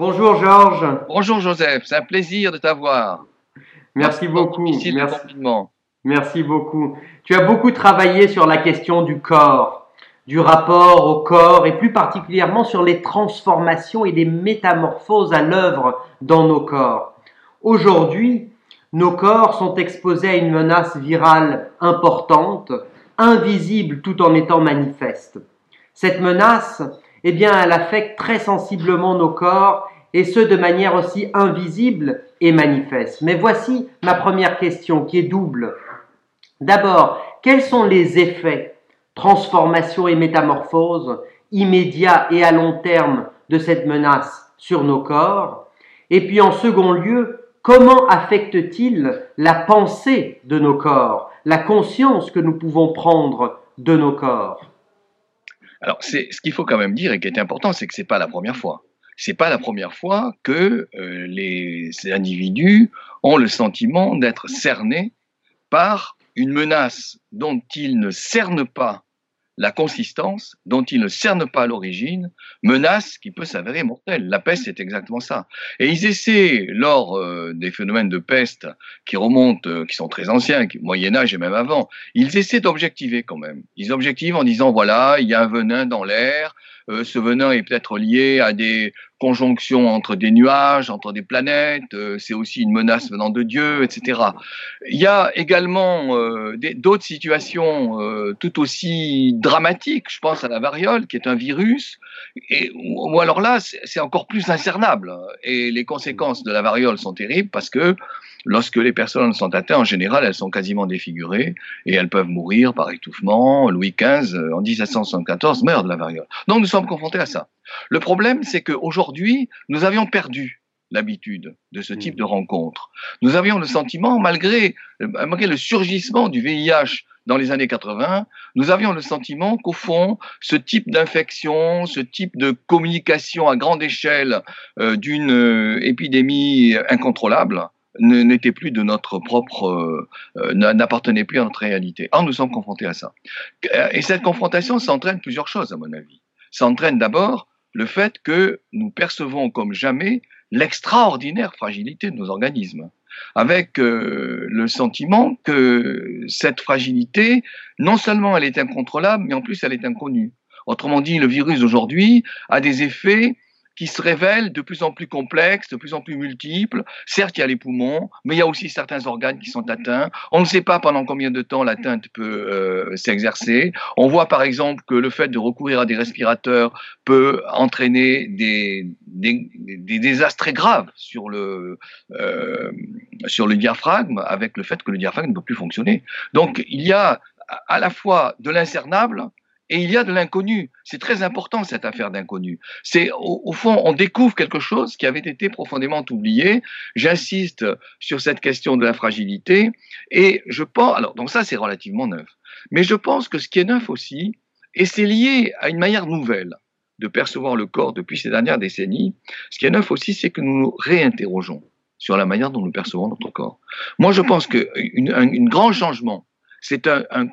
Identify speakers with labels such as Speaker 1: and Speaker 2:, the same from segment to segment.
Speaker 1: Bonjour Georges.
Speaker 2: Bonjour Joseph, c'est un plaisir de t'avoir.
Speaker 1: Merci beaucoup.
Speaker 2: Merci.
Speaker 1: Merci beaucoup. Tu as beaucoup travaillé sur la question du corps, du rapport au corps et plus particulièrement sur les transformations et les métamorphoses à l'œuvre dans nos corps. Aujourd'hui, nos corps sont exposés à une menace virale importante, invisible tout en étant manifeste. Cette menace, eh bien, elle affecte très sensiblement nos corps et ce de manière aussi invisible et manifeste. Mais voici ma première question qui est double. D'abord, quels sont les effets, transformation et métamorphose, immédiats et à long terme de cette menace sur nos corps? Et puis en second lieu, comment affecte-t-il la pensée de nos corps, la conscience que nous pouvons prendre de nos corps?
Speaker 2: Alors, c'est ce qu'il faut quand même dire et qui est important, c'est que c'est pas la première fois. C'est pas la première fois que euh, les individus ont le sentiment d'être cernés par une menace dont ils ne cernent pas la consistance, dont ils ne cernent pas l'origine, menace qui peut s'avérer mortelle. La peste, c'est exactement ça. Et ils essaient, lors euh, des phénomènes de peste qui remontent, euh, qui sont très anciens, Moyen Âge et même avant, ils essaient d'objectiver quand même. Ils objectivent en disant, voilà, il y a un venin dans l'air, euh, ce venin est peut-être lié à des conjonctions entre des nuages, entre des planètes, euh, c'est aussi une menace venant de Dieu, etc. Il y a également euh, d'autres situations tout aussi dramatiques, je pense à la variole, qui est un virus, ou alors là, c'est encore plus incernable, et les conséquences de la variole sont terribles parce que Lorsque les personnes sont atteintes, en général, elles sont quasiment défigurées et elles peuvent mourir par étouffement. Louis XV, en 1774, meurt de la variole. Donc nous sommes confrontés à ça. Le problème, c'est qu'aujourd'hui, nous avions perdu l'habitude de ce type de rencontre. Nous avions le sentiment, malgré, malgré le surgissement du VIH dans les années 80, nous avions le sentiment qu'au fond, ce type d'infection, ce type de communication à grande échelle euh, d'une euh, épidémie incontrôlable, n'était plus de notre propre, euh, euh, n'appartenait plus à notre réalité. Or, nous sommes confrontés à ça. Euh, et cette confrontation, ça entraîne plusieurs choses, à mon avis. Ça entraîne d'abord le fait que nous percevons comme jamais l'extraordinaire fragilité de nos organismes, avec le sentiment que cette fragilité, non seulement elle est incontrôlable, mais en plus elle est inconnue. Autrement dit, le virus d'aujourd'hui a des effets qui se révèlent de plus en plus complexes, de plus en plus multiples. Certes, il y a les poumons, mais il y a aussi certains organes qui sont atteints. On ne sait pas pendant combien de temps l'atteinte peut euh, s'exercer. On voit par exemple que le fait de recourir à des respirateurs peut entraîner des, désastres très graves sur le, euh, sur le diaphragme, avec le fait que le diaphragme ne peut plus fonctionner. Donc il y a à la fois de l'incernable, et il y a de l'inconnu. C'est très important cette affaire d'inconnu. C'est au, fond, on découvre quelque chose qui avait été profondément oublié. J'insiste sur cette question de la fragilité et je pense. Alors donc ça c'est relativement neuf, mais je pense que ce qui est neuf aussi, et c'est lié à une manière nouvelle de percevoir le corps depuis ces dernières décennies. Ce qui est neuf aussi, c'est que nous nous réinterrogeons sur la manière dont nous percevons notre corps. Moi, je pense qu'un un, grand changement, c'est un, un,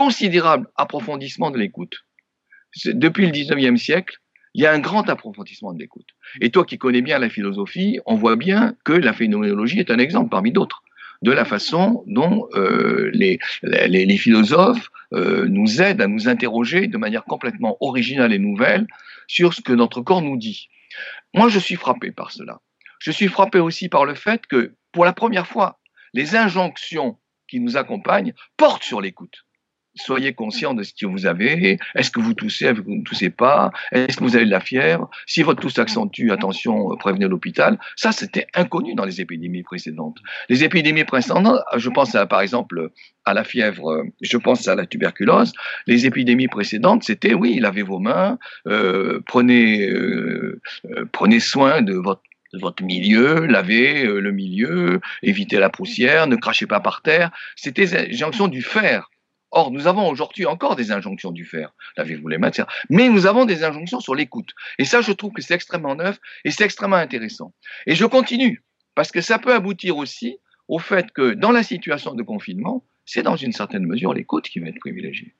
Speaker 2: considérable approfondissement de l'écoute. Depuis le 19e siècle, il y a un grand approfondissement de l'écoute. Et toi qui connais bien la philosophie, on voit bien que la phénoménologie est un exemple parmi d'autres de la façon dont euh, les, philosophes euh, nous aident à nous interroger de manière complètement originale et nouvelle sur ce que notre corps nous dit. Moi, je suis frappé par cela. Je suis frappé aussi par le fait que, pour la première fois, les injonctions qui nous accompagnent portent sur l'écoute soyez conscient de ce que vous avez. Est-ce que vous toussez, vous ne toussez pas? Est-ce que vous avez de la fièvre? Si votre tousse s'accentue, attention, euh, prévenez l'hôpital. Ça, c'était inconnu dans les épidémies précédentes. Les épidémies précédentes, je pense à, par exemple à la fièvre, euh, je pense à la tuberculose. Les épidémies précédentes, c'était oui, lavez vos mains, euh, prenez, prenez soin de votre milieu, lavez le milieu, évitez la poussière, ne crachez pas par terre. C'était l'injonction du faire. Or, nous avons aujourd'hui encore des injonctions du faire, lavez-vous les mains, mais nous avons des injonctions sur l'écoute. Et ça, je trouve que c'est extrêmement neuf et c'est extrêmement intéressant. Et je continue, parce que ça peut aboutir aussi au fait que dans la situation de confinement, c'est dans une certaine mesure l'écoute qui va être privilégiée.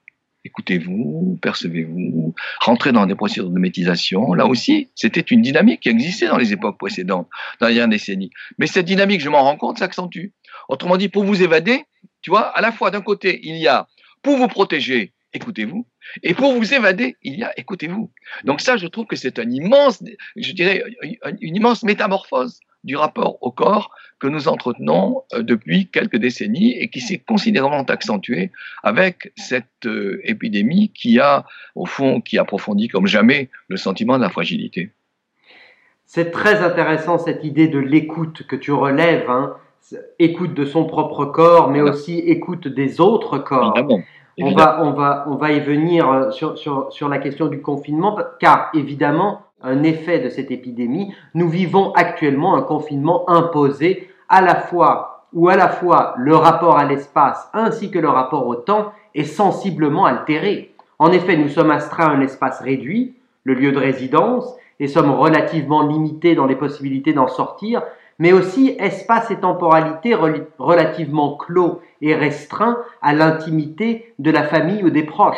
Speaker 2: Écoutez-vous, percevez-vous, rentrez dans des procédures de métisation. Là aussi, c'était une dynamique qui existait dans les époques précédentes, dans les dernières décennies. Mais cette dynamique, je m'en rends compte, s'accentue. Autrement dit, pour vous évader, tu vois, à la fois d'un côté, il y a pour vous protéger, écoutez-vous, et pour vous évader, il y a écoutez-vous. Donc ça, je trouve que c'est un immense, je dirais, une immense métamorphose du rapport au corps que nous entretenons euh, depuis quelques décennies et qui s'est considérablement accentué avec cette euh, épidémie qui a, au fond, qui approfondit comme jamais le sentiment de la fragilité.
Speaker 1: C'est très intéressant cette idée de l'écoute que tu relèves, hein. Écoute de son propre corps, mais aussi écoute des autres corps. On va, on, va, on va y venir euh, sur, sur, sur la question du confinement, car évidemment, un effet de cette épidémie, nous vivons actuellement un confinement imposé à la fois où à la fois le rapport à l'espace ainsi que le rapport au temps est sensiblement altéré. En effet, nous sommes astreints à un espace réduit, le lieu de résidence, et sommes relativement limités dans les possibilités d'en sortir, mais aussi espace et temporalité relativement clos et restreints à l'intimité de la famille ou des proches.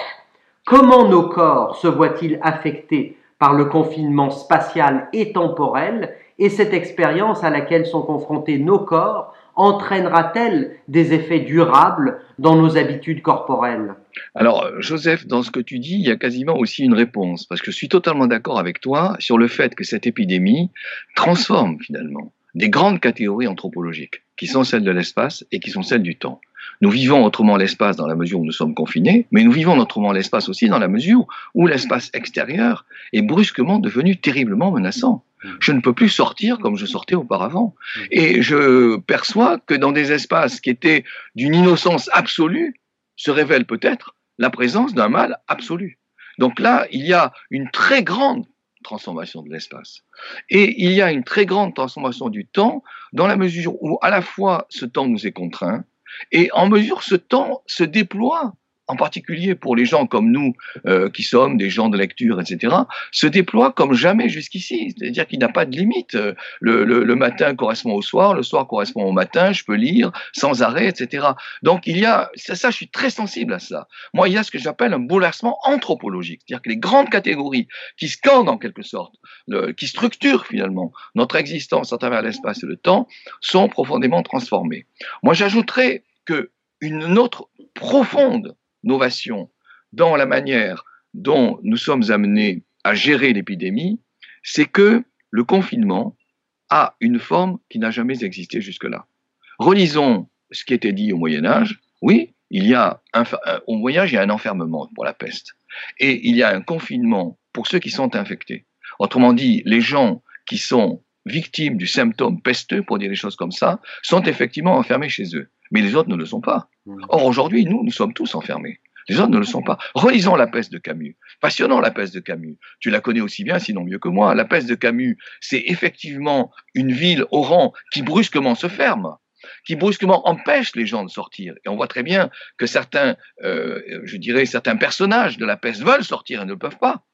Speaker 1: Comment nos corps se voient-ils affectés par le confinement spatial et temporel, et cette expérience à laquelle sont confrontés nos corps entraînera-t-elle des effets durables dans nos habitudes corporelles?
Speaker 2: Alors, Joseph, dans ce que tu dis, il y a quasiment aussi une réponse, parce que je suis totalement d'accord avec toi sur le fait que cette épidémie transforme finalement des grandes catégories anthropologiques, qui sont celles de l'espace et qui sont celles du temps. Nous vivons autrement l'espace dans la mesure où nous sommes confinés, mais nous vivons autrement l'espace aussi dans la mesure où l'espace extérieur est brusquement devenu terriblement menaçant. Je ne peux plus sortir comme je sortais auparavant. Et je perçois que dans des espaces qui étaient d'une innocence absolue, se révèle peut-être la présence d'un mal absolu. Donc là, il y a une très grande transformation de l'espace. Et il y a une très grande transformation du temps dans la mesure où à la fois ce temps nous est contraint et en mesure ce temps se déploie en particulier pour les gens comme nous, euh, qui sommes des gens de lecture, etc., se déploie comme jamais jusqu'ici. C'est-à-dire qu'il n'a pas de limite. Le, matin correspond au soir, le soir correspond au matin, je peux lire sans arrêt, etc. Donc il y a, ça, je suis très sensible à ça. Moi, il y a ce que j'appelle un bouleversement anthropologique. C'est-à-dire que les grandes catégories qui scandent en quelque sorte, qui structurent finalement notre existence à travers l'espace et le temps, sont profondément transformées. Moi, j'ajouterais que une autre profonde novation dans la manière dont nous sommes amenés à gérer l'épidémie, c'est que le confinement a une forme qui n'a jamais existé jusque-là. Relisons ce qui était dit au Moyen Âge. Oui, il y a un, au Moyen Âge, il y a un enfermement pour la peste. Et il y a un confinement pour ceux qui sont infectés. Autrement dit, les gens qui sont victimes du symptôme pesteux, pour dire des choses comme ça, sont effectivement enfermés chez eux mais les autres ne le sont pas. Mmh. Or, aujourd'hui, nous, nous sommes tous enfermés. Les autres ne le sont pas. Relisons La peste de Camus. Passionnant La peste de Camus. Tu la connais aussi bien, sinon mieux que moi. La peste de Camus, c'est effectivement une ville au rang qui brusquement se ferme qui brusquement empêche les gens de sortir. Et on voit très bien que certains, euh, je dirais, certains personnages de la peste veulent sortir et ne le peuvent pas.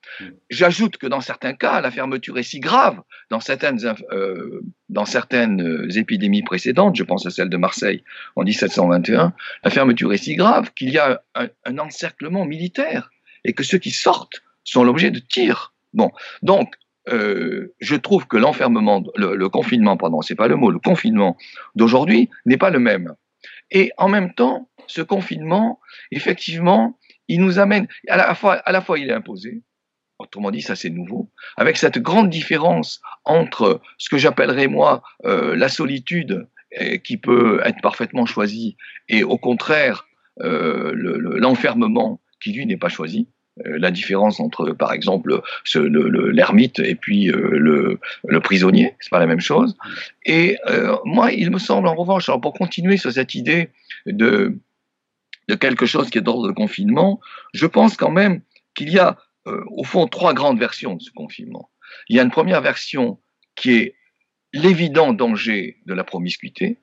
Speaker 2: J'ajoute que dans certains cas, la fermeture est si grave, dans certaines, euh, dans certaines euh, épidémies précédentes, je pense à celle de Marseille en 1721, la fermeture est si grave qu'il y a un, un encerclement militaire et que ceux qui sortent sont l'objet de tirs. Bon, donc euh, je trouve que l'enfermement, le, confinement, pardon, c'est pas le mot, le confinement d'aujourd'hui n'est pas le même. Et en même temps, ce confinement, effectivement, il nous amène, à la fois, à la fois il est imposé, autrement dit, ça c'est nouveau, avec cette grande différence entre ce que j'appellerais moi euh, la solitude euh, qui peut être parfaitement choisie et au contraire l'enfermement qui lui n'est pas choisi. Euh, la différence entre, par exemple, l'ermite et puis euh, le, le, prisonnier, c'est pas la même chose. Et euh, moi, il me semble en revanche, alors pour continuer sur cette idée de, de quelque chose qui est d'ordre de confinement, je pense quand même qu'il y a au fond trois grandes versions de ce confinement. Il y a une première version qui est l'évident danger de la promiscuité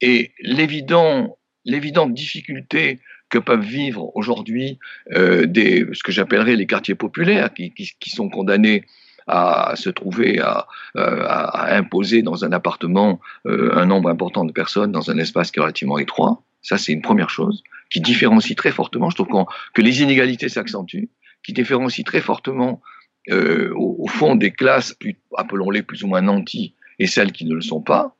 Speaker 2: et l'évident l'évidente difficulté que peuvent vivre aujourd'hui euh, des, ce que j'appellerais les quartiers populaires, qui, qui, sont condamnés à se trouver à, euh, à, imposer dans un appartement euh, un nombre important de personnes dans un espace qui est relativement étroit. Ça, c'est une première chose qui différencie très fortement, je trouve que les inégalités s'accentuent, qui différencie très fortement euh, au, fond des classes, appelons-les plus ou moins nantis, et celles qui ne le sont pas,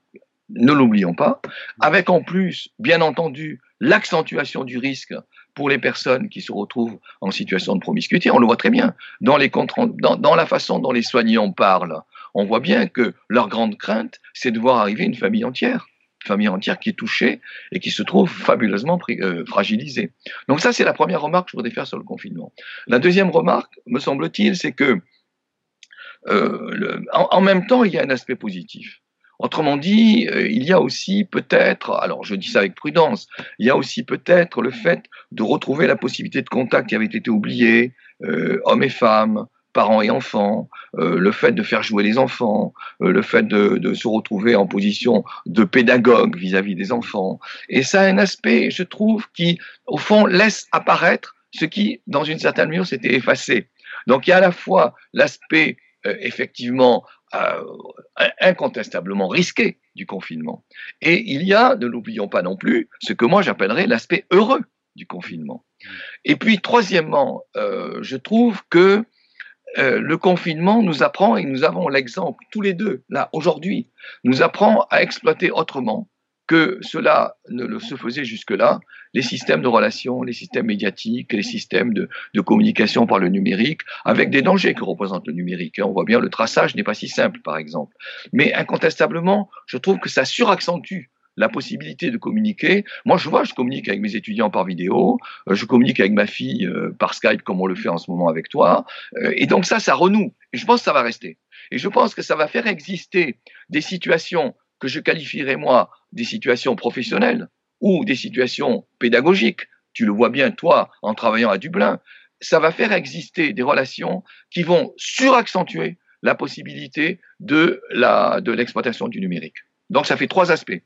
Speaker 2: ne l'oublions pas, avec en plus, bien entendu, l'accentuation du risque pour les personnes qui se retrouvent en situation de promiscuité. On le voit très bien dans, la façon dont les soignants parlent. On voit bien que leur grande crainte, c'est de voir arriver une famille entière famille entière qui est touchée et qui se trouve fabuleusement euh, fragilisée. Donc ça, c'est la première remarque que je voudrais faire sur le confinement. La deuxième remarque, me semble-t-il, c'est que euh, en, même temps, il y a un aspect positif. Autrement dit, euh, il y a aussi peut-être, alors je dis ça avec prudence, il y a aussi peut-être le fait de retrouver la possibilité de contact qui avait été oubliée, hommes et femmes, parents et enfants, euh, le fait de faire jouer les enfants, euh, le fait de, se retrouver en position de pédagogue vis-à-vis des enfants. Et ça a un aspect, je trouve, qui, au fond, laisse apparaître ce qui, dans une certaine mesure, s'était effacé. Donc il y a à la fois l'aspect, euh, effectivement, incontestablement risqué du confinement. Et il y a, ne l'oublions pas non plus, ce que moi j'appellerais l'aspect heureux du confinement. Et puis, troisièmement, je trouve que euh, le confinement nous apprend, et nous avons l'exemple tous les deux, là, aujourd'hui, nous apprend à exploiter autrement que cela ne se faisait jusque-là, les systèmes de relations, les systèmes médiatiques, les systèmes de, de, communication par le numérique, avec des dangers que représente le numérique. On voit bien, le traçage n'est pas si simple, par exemple. Mais incontestablement, je trouve que ça suraccentue la possibilité de communiquer. Moi, je vois, je communique avec mes étudiants par vidéo, euh, je communique avec ma fille euh, par Skype comme on le fait en ce moment avec toi. Euh, et donc ça, ça renoue. Et je pense que ça va rester. Et je pense que ça va faire exister des situations que je qualifierais, moi, des situations professionnelles ou des situations pédagogiques. Tu le vois bien, toi, en travaillant à Dublin. Ça va faire exister des relations qui vont suraccentuer la possibilité de l'exploitation de du numérique. Donc ça fait trois aspects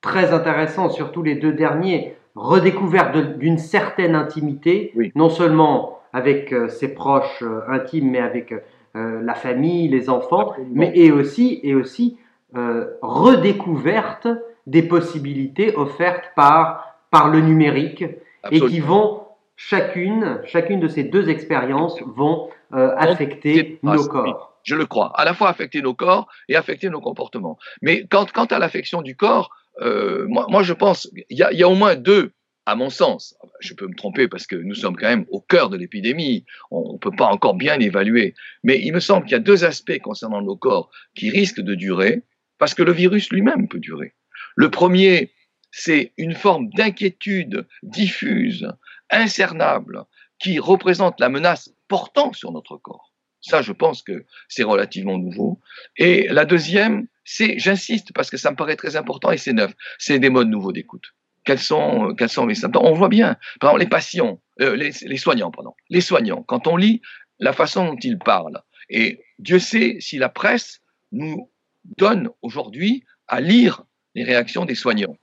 Speaker 1: très intéressant, surtout les deux derniers, redécouverte d'une certaine intimité, non seulement avec euh, ses proches euh, intimes, mais avec euh, la famille, les enfants, mais et aussi, et aussi redécouverte des possibilités offertes par, par le numérique et qui vont chacune, chacune de ces deux expériences vont affecter nos corps.
Speaker 2: Je le crois, à la fois affecter nos corps et affecter nos comportements. Mais quant à l'affection du corps, euh, moi, je pense, il y a, au moins deux, à mon sens, je peux me tromper parce que nous sommes quand même au cœur de l'épidémie, on ne peut pas encore bien évaluer, mais il me semble qu'il y a deux aspects concernant nos corps qui risquent de durer, parce que le virus lui-même peut durer. Le premier, c'est une forme d'inquiétude diffuse, incernable, qui représente la menace portant sur notre corps. Ça, je pense que c'est relativement nouveau. Et la deuxième, c'est, j'insiste parce que ça me paraît très important et c'est neuf, c'est des modes nouveaux d'écoute. Quels sont, quels sont les symptômes? On voit bien, par exemple, les patients, euh, les, soignants, pardon, les soignants, quand on lit la façon dont ils parlent, et Dieu sait si la presse nous donne aujourd'hui à lire les réactions des soignants.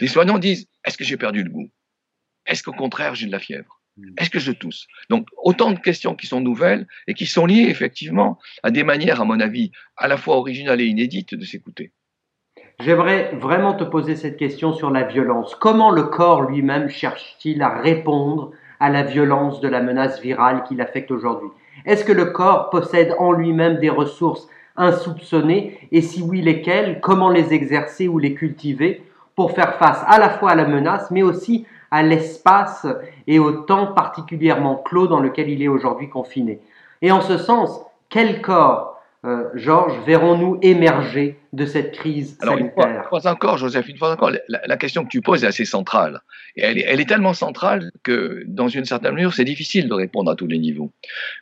Speaker 2: Les soignants disent, est-ce que j'ai perdu le goût? Est-ce qu'au contraire, j'ai de la fièvre? Mm. Est-ce que je tousse? Donc, autant de questions qui sont nouvelles et qui sont liées effectivement à des manières, à mon avis, à la fois originales et inédites de s'écouter.
Speaker 1: J'aimerais vraiment te poser cette question sur la violence. Comment le corps lui-même cherche-t-il à répondre à la violence de la menace virale qui l'affecte aujourd'hui? Est-ce que le corps possède en lui-même des ressources insoupçonnées et si oui, lesquelles Comment les exercer ou les cultiver pour faire face à la fois à la menace mais aussi à l'espace et au temps particulièrement clos dans lequel il est aujourd'hui confiné. Et en ce sens, quel corps, euh, Georges, verrons-nous émerger de cette crise
Speaker 2: Alors,
Speaker 1: sanitaire
Speaker 2: une fois, encore, Joseph, une fois encore, la, question que tu poses est assez centrale. Et elle est, elle est tellement centrale que, dans une certaine mesure, c'est difficile de répondre à tous les niveaux.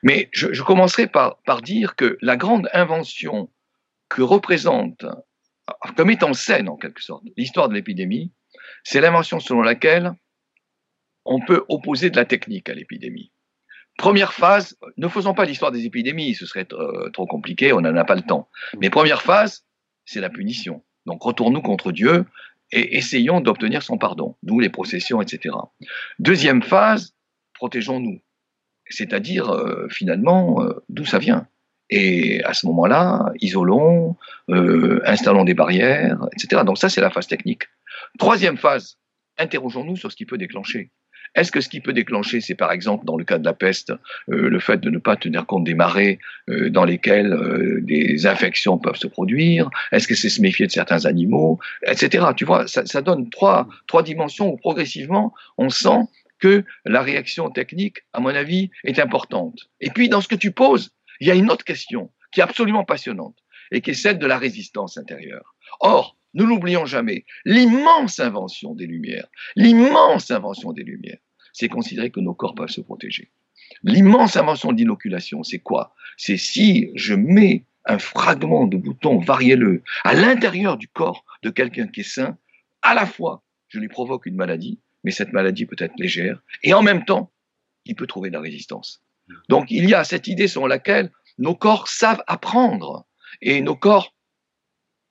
Speaker 2: Mais je, je commencerai par, par dire que la grande invention que représente, comme étant scène en quelque sorte, l'histoire de l'épidémie, c'est l'invention selon laquelle on peut opposer de la technique à l'épidémie. Première phase, ne faisons pas l'histoire des épidémies, ce serait euh, trop compliqué, on n'en a pas le temps. Mais première phase, c'est la punition. Donc retournons contre Dieu et essayons d'obtenir son pardon, d'où les processions, etc. Deuxième phase, protégeons-nous, c'est-à-dire euh, finalement euh, d'où ça vient. Et à ce moment-là, isolons, installons des barrières, etc. Donc ça, c'est la phase technique. Troisième phase, interrogeons-nous sur ce qui peut déclencher. Est-ce que ce qui peut déclencher, c'est par exemple, dans le cas de la peste, euh, le fait de ne pas tenir compte des marées euh, dans lesquelles euh, des infections peuvent se produire? Est-ce que c'est se méfier de certains animaux? Etc. Tu vois, ça, ça donne trois, trois dimensions où progressivement, on sent que la réaction technique, à mon avis, est importante. Et puis, dans ce que tu poses, il y a une autre question qui est absolument passionnante et qui est celle de la résistance intérieure. Or, ne l'oublions jamais, l'immense invention des Lumières, l'immense invention des Lumières, c'est considérer que nos corps peuvent se protéger. L'immense invention d'inoculation, c'est quoi? C'est si je mets un fragment de bouton varielleux à l'intérieur du corps de quelqu'un qui est sain, à la fois, je lui provoque une maladie, mais cette maladie peut être légère, et en même temps, il peut trouver de la résistance. Donc il y a cette idée selon laquelle nos corps savent apprendre, et nos corps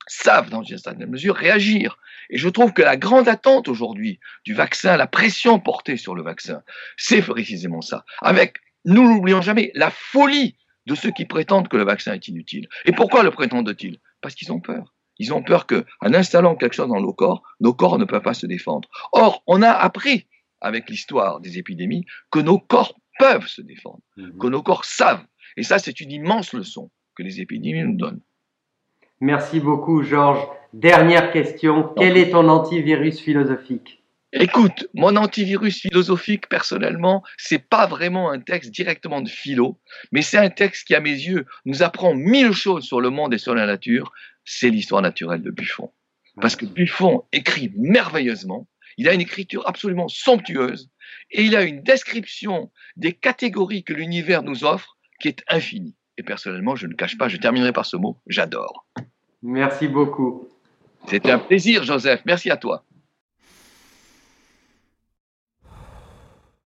Speaker 2: savent dans une certaine mesure réagir. Et je trouve que la grande attente aujourd'hui du vaccin, la pression portée sur le vaccin, c'est précisément ça. Avec, nous n'oublions jamais, la folie de ceux qui prétendent que le vaccin est inutile. Et pourquoi le prétendent-ils? Parce qu'ils ont peur. Ils ont peur que, en installant quelque chose dans nos corps, nos corps ne peuvent pas se défendre. Or, on a appris, avec l'histoire des épidémies, que nos corps peuvent se défendre, mmh. que nos corps savent. Et ça, c'est une immense leçon que les épidémies nous donnent.
Speaker 1: Merci beaucoup, Georges. Dernière question. Quel est ton antivirus philosophique
Speaker 2: Écoute, mon antivirus philosophique, personnellement, c'est pas vraiment un texte directement de philo, mais c'est un texte qui, à mes yeux, nous apprend mille choses sur le monde et sur la nature. C'est l'histoire naturelle de Buffon. Parce que Buffon écrit merveilleusement, il a une écriture absolument somptueuse, et il a une description des catégories que l'univers nous offre qui est infinie. Et personnellement, je ne cache pas, je terminerai par ce mot, j'adore.
Speaker 1: Merci beaucoup.
Speaker 2: C'était un plaisir, Joseph. Merci à toi.